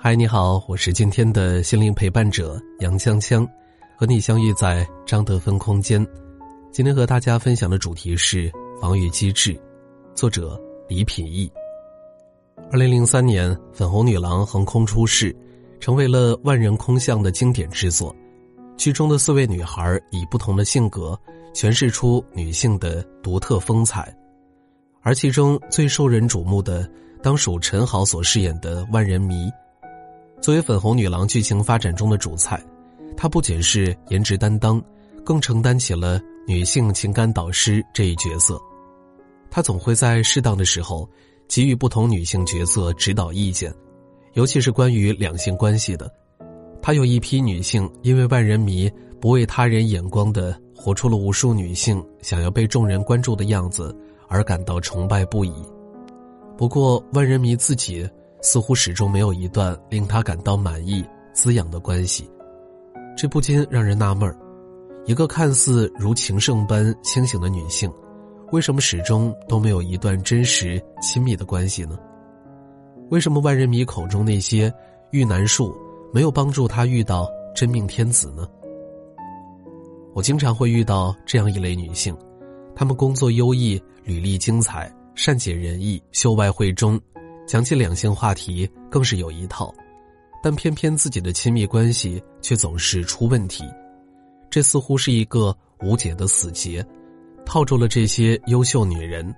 嗨，你好，我是今天的心灵陪伴者杨锵锵，和你相遇在张德芬空间。今天和大家分享的主题是防御机制，作者李品义。二零零三年，《粉红女郎》横空出世，成为了万人空巷的经典之作。剧中的四位女孩以不同的性格诠释出女性的独特风采，而其中最受人瞩目的当属陈好所饰演的万人迷。作为粉红女郎剧情发展中的主菜，她不仅是颜值担当，更承担起了女性情感导师这一角色。她总会在适当的时候给予不同女性角色指导意见，尤其是关于两性关系的。她有一批女性因为万人迷不为他人眼光的活出了无数女性想要被众人关注的样子而感到崇拜不已。不过，万人迷自己似乎始终没有一段令他感到满意、滋养的关系，这不禁让人纳闷儿：一个看似如情圣般清醒的女性，为什么始终都没有一段真实亲密的关系呢？为什么万人迷口中那些玉男术？没有帮助他遇到真命天子呢。我经常会遇到这样一类女性，她们工作优异，履历精彩，善解人意，秀外慧中，讲起两性话题更是有一套，但偏偏自己的亲密关系却总是出问题，这似乎是一个无解的死结，套住了这些优秀女人。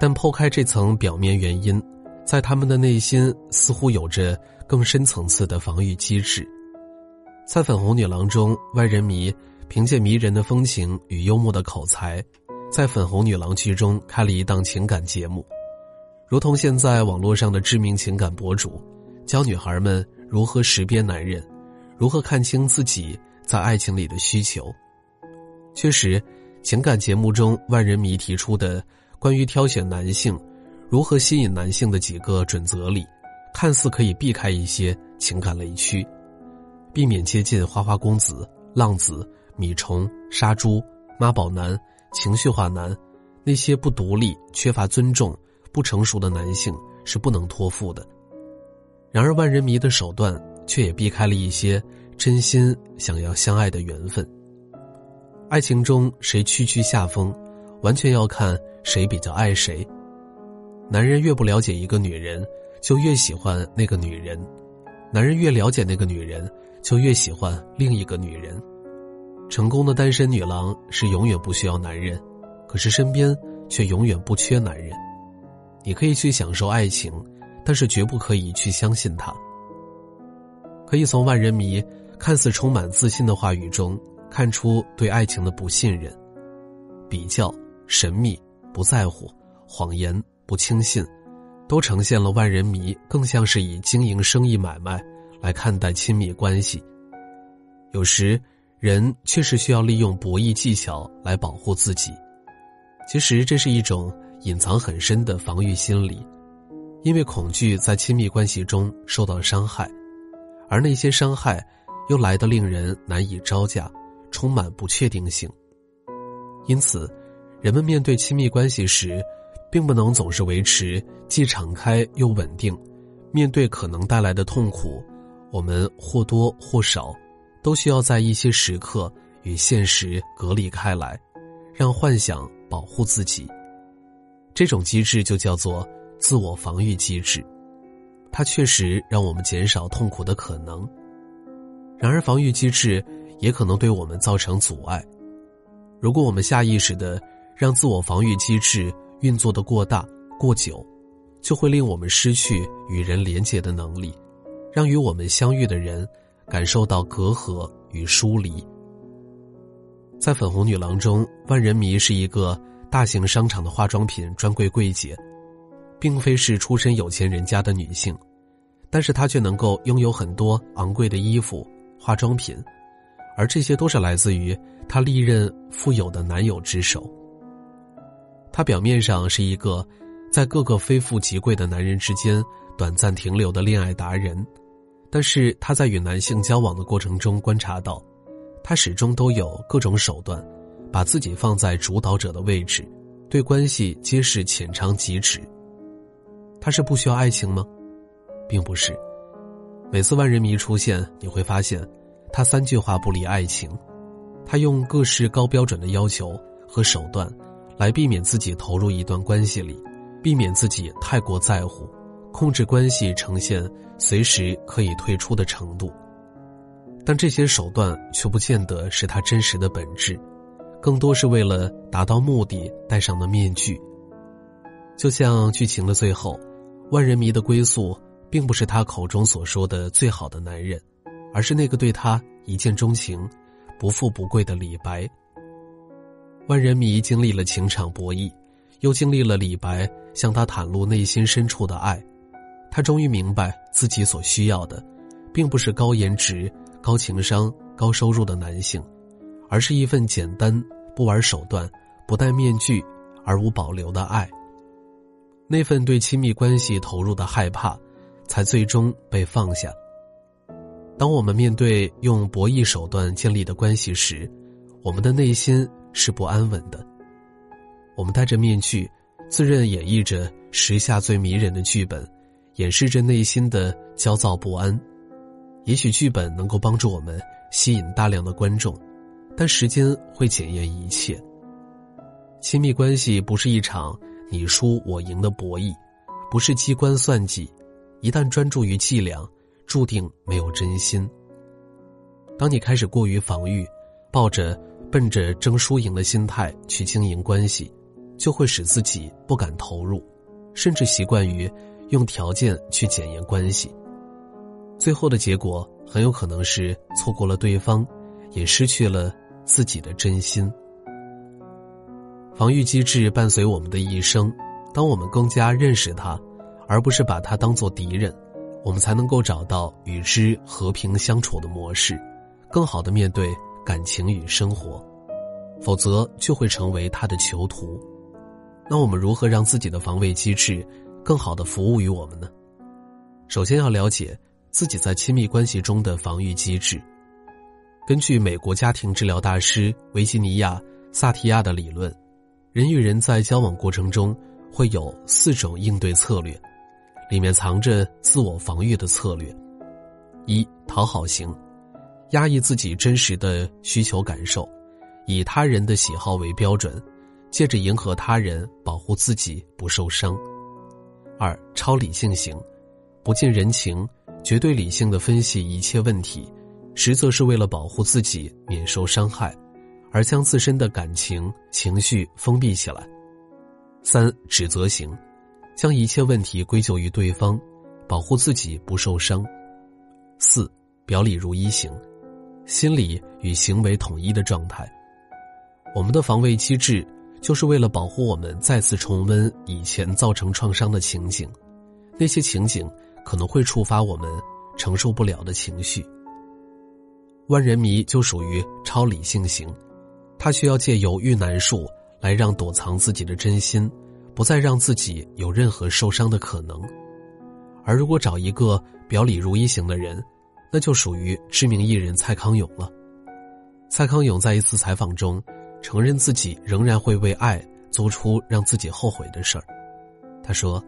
但剖开这层表面原因，在他们的内心似乎有着。更深层次的防御机制，在《粉红女郎》中，万人迷凭借迷人的风情与幽默的口才，在《粉红女郎》剧中开了一档情感节目，如同现在网络上的知名情感博主，教女孩们如何识别男人，如何看清自己在爱情里的需求。确实，情感节目中万人迷提出的关于挑选男性、如何吸引男性的几个准则里。看似可以避开一些情感雷区，避免接近花花公子、浪子、米虫、杀猪、妈宝男、情绪化男，那些不独立、缺乏尊重、不成熟的男性是不能托付的。然而，万人迷的手段却也避开了一些真心想要相爱的缘分。爱情中谁屈居下风，完全要看谁比较爱谁。男人越不了解一个女人。就越喜欢那个女人，男人越了解那个女人，就越喜欢另一个女人。成功的单身女郎是永远不需要男人，可是身边却永远不缺男人。你可以去享受爱情，但是绝不可以去相信他。可以从万人迷看似充满自信的话语中看出对爱情的不信任、比较、神秘、不在乎、谎言、不轻信。都呈现了万人迷更像是以经营生意买卖来看待亲密关系。有时，人确实需要利用博弈技巧来保护自己。其实，这是一种隐藏很深的防御心理，因为恐惧在亲密关系中受到伤害，而那些伤害又来得令人难以招架，充满不确定性。因此，人们面对亲密关系时。并不能总是维持既敞开又稳定，面对可能带来的痛苦，我们或多或少都需要在一些时刻与现实隔离开来，让幻想保护自己。这种机制就叫做自我防御机制，它确实让我们减少痛苦的可能。然而，防御机制也可能对我们造成阻碍。如果我们下意识的让自我防御机制，运作的过大、过久，就会令我们失去与人连结的能力，让与我们相遇的人感受到隔阂与疏离。在《粉红女郎》中，万人迷是一个大型商场的化妆品专柜柜姐，并非是出身有钱人家的女性，但是她却能够拥有很多昂贵的衣服、化妆品，而这些都是来自于她历任富有的男友之手。他表面上是一个在各个非富即贵的男人之间短暂停留的恋爱达人，但是他在与男性交往的过程中观察到，他始终都有各种手段，把自己放在主导者的位置。对关系皆是浅尝即止。他是不需要爱情吗？并不是。每次万人迷出现，你会发现，他三句话不离爱情。他用各式高标准的要求和手段，来避免自己投入一段关系里，避免自己太过在乎，控制关系呈现随时可以退出的程度。但这些手段却不见得是他真实的本质。更多是为了达到目的戴上的面具。就像剧情的最后，万人迷的归宿并不是他口中所说的最好的男人，而是那个对他一见钟情、不富不贵的李白。万人迷经历了情场博弈，又经历了李白向他袒露内心深处的爱，他终于明白自己所需要的，并不是高颜值、高情商、高收入的男性。而是一份简单、不玩手段、不戴面具而无保留的爱。那份对亲密关系投入的害怕，才最终被放下。当我们面对用博弈手段建立的关系时，我们的内心是不安稳的。我们戴着面具，自认演绎着时下最迷人的剧本，掩饰着内心的焦躁不安。也许剧本能够帮助我们吸引大量的观众。但时间会检验一切。亲密关系不是一场你输我赢的博弈，不是机关算计。一旦专注于伎俩，注定没有真心。当你开始过于防御，抱着奔着争输赢的心态去经营关系，就会使自己不敢投入，甚至习惯于用条件去检验关系。最后的结果很有可能是错过了对方，也失去了。自己的真心，防御机制伴随我们的一生。当我们更加认识它，而不是把它当做敌人，我们才能够找到与之和平相处的模式，更好的面对感情与生活。否则，就会成为他的囚徒。那我们如何让自己的防卫机制更好的服务于我们呢？首先要了解自己在亲密关系中的防御机制。根据美国家庭治疗大师维吉尼亚·萨提亚的理论，人与人在交往过程中会有四种应对策略，里面藏着自我防御的策略：一、讨好型，压抑自己真实的需求感受，以他人的喜好为标准，借着迎合他人保护自己不受伤；二、超理性型，不近人情，绝对理性的分析一切问题。实则是为了保护自己免受伤害，而将自身的感情情绪封闭起来。三指责型，将一切问题归咎于对方，保护自己不受伤。四表里如一型，心理与行为统一的状态。我们的防卫机制就是为了保护我们再次重温以前造成创伤的情景，那些情景可能会触发我们承受不了的情绪。万人迷就属于超理性型，他需要借由遇难术来让躲藏自己的真心，不再让自己有任何受伤的可能。而如果找一个表里如一型的人，那就属于知名艺人蔡康永了。蔡康永在一次采访中承认自己仍然会为爱做出让自己后悔的事儿。他说：“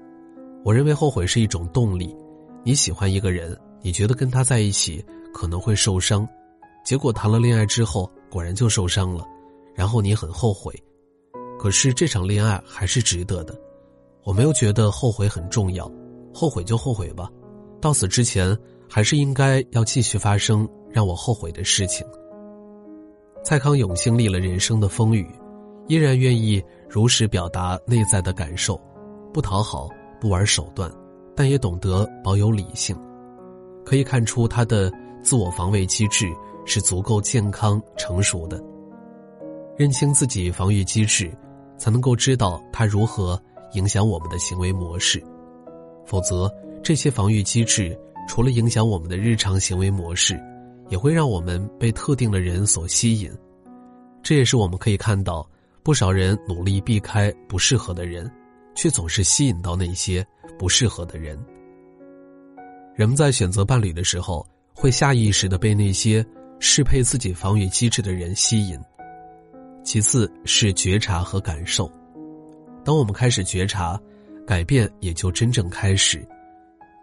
我认为后悔是一种动力。你喜欢一个人，你觉得跟他在一起可能会受伤。”结果谈了恋爱之后，果然就受伤了，然后你很后悔，可是这场恋爱还是值得的。我没有觉得后悔很重要，后悔就后悔吧，到死之前还是应该要继续发生让我后悔的事情。蔡康永经历了人生的风雨，依然愿意如实表达内在的感受，不讨好，不玩手段，但也懂得保有理性，可以看出他的自我防卫机制。是足够健康成熟的，认清自己防御机制，才能够知道它如何影响我们的行为模式。否则，这些防御机制除了影响我们的日常行为模式，也会让我们被特定的人所吸引。这也是我们可以看到，不少人努力避开不适合的人，却总是吸引到那些不适合的人。人们在选择伴侣的时候，会下意识的被那些适配自己防御机制的人吸引。其次是觉察和感受，当我们开始觉察，改变也就真正开始。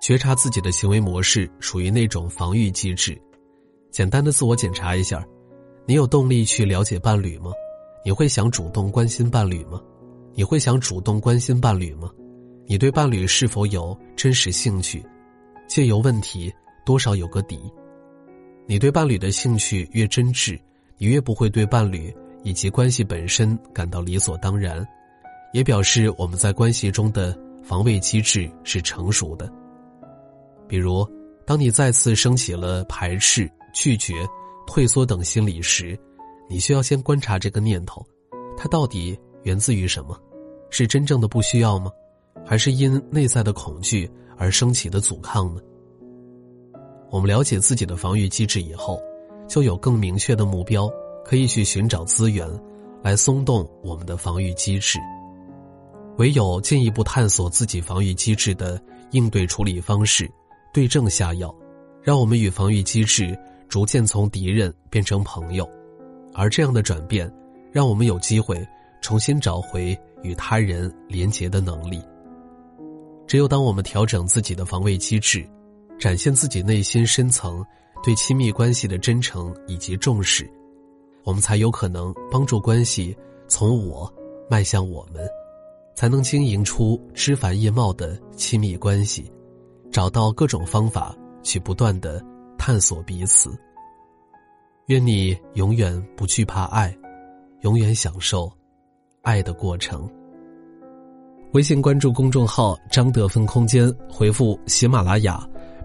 觉察自己的行为模式属于那种防御机制，简单的自我检查一下：你有动力去了解伴侣吗？你会想主动关心伴侣吗？你会想主动关心伴侣吗？你对伴侣是否有真实兴趣？借由问题，多少有个底。你对伴侣的兴趣越真挚，你越不会对伴侣。以及关系本身感到理所当然，也表示我们在关系中的防卫机制是成熟的。比如，当你再次升起了排斥、拒绝、退缩等心理时，你需要先观察这个念头，它到底源自于什么？是真正的不需要吗？还是因内在的恐惧而升起的阻抗呢？我们了解自己的防御机制以后，就有更明确的目标。可以去寻找资源，来松动我们的防御机制。唯有进一步探索自己防御机制的应对处理方式，对症下药，让我们与防御机制逐渐从敌人变成朋友。而这样的转变，让我们有机会重新找回与他人连结的能力。只有当我们调整自己的防卫机制，展现自己内心深层对亲密关系的真诚以及重视。我们才有可能帮助关系从我迈向我们，才能经营出枝繁叶茂的亲密关系，找到各种方法去不断的探索彼此。愿你永远不惧怕爱，永远享受爱的过程。微信关注公众号“张德芬空间”，回复“喜马拉雅”，